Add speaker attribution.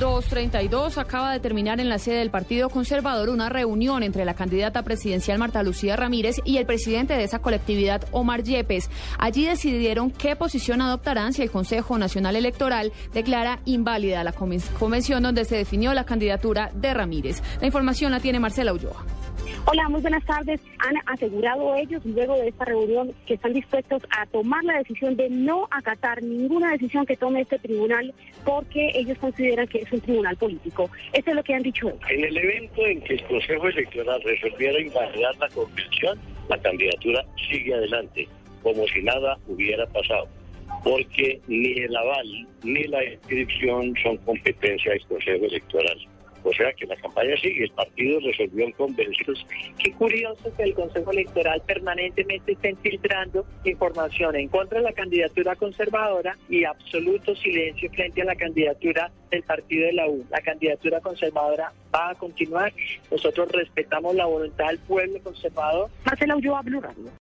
Speaker 1: 232 acaba de terminar en la sede del Partido Conservador una reunión entre la candidata presidencial Marta Lucía Ramírez y el presidente de esa colectividad, Omar Yepes. Allí decidieron qué posición adoptarán si el Consejo Nacional Electoral declara inválida la convención donde se definió la candidatura de Ramírez. La información la tiene Marcela Ulloa.
Speaker 2: Hola, muy buenas tardes. Han asegurado ellos, luego de esta reunión, que están dispuestos a tomar la decisión de no acatar ninguna decisión que tome este tribunal porque ellos consideran que es un tribunal político. Eso es lo que han dicho ellos.
Speaker 3: En el evento en que el Consejo Electoral resolviera invalidar la convención, la candidatura sigue adelante, como si nada hubiera pasado porque ni el aval ni la inscripción son competencia del Consejo Electoral. O sea que la campaña sigue, el partido resolvió convenciones.
Speaker 4: Qué curioso que el Consejo Electoral permanentemente esté filtrando información en contra de la candidatura conservadora y absoluto silencio frente a la candidatura del partido de la U. La candidatura conservadora va a continuar. Nosotros respetamos la voluntad del pueblo conservador.
Speaker 2: Marcela Ulloa, Blue Radio.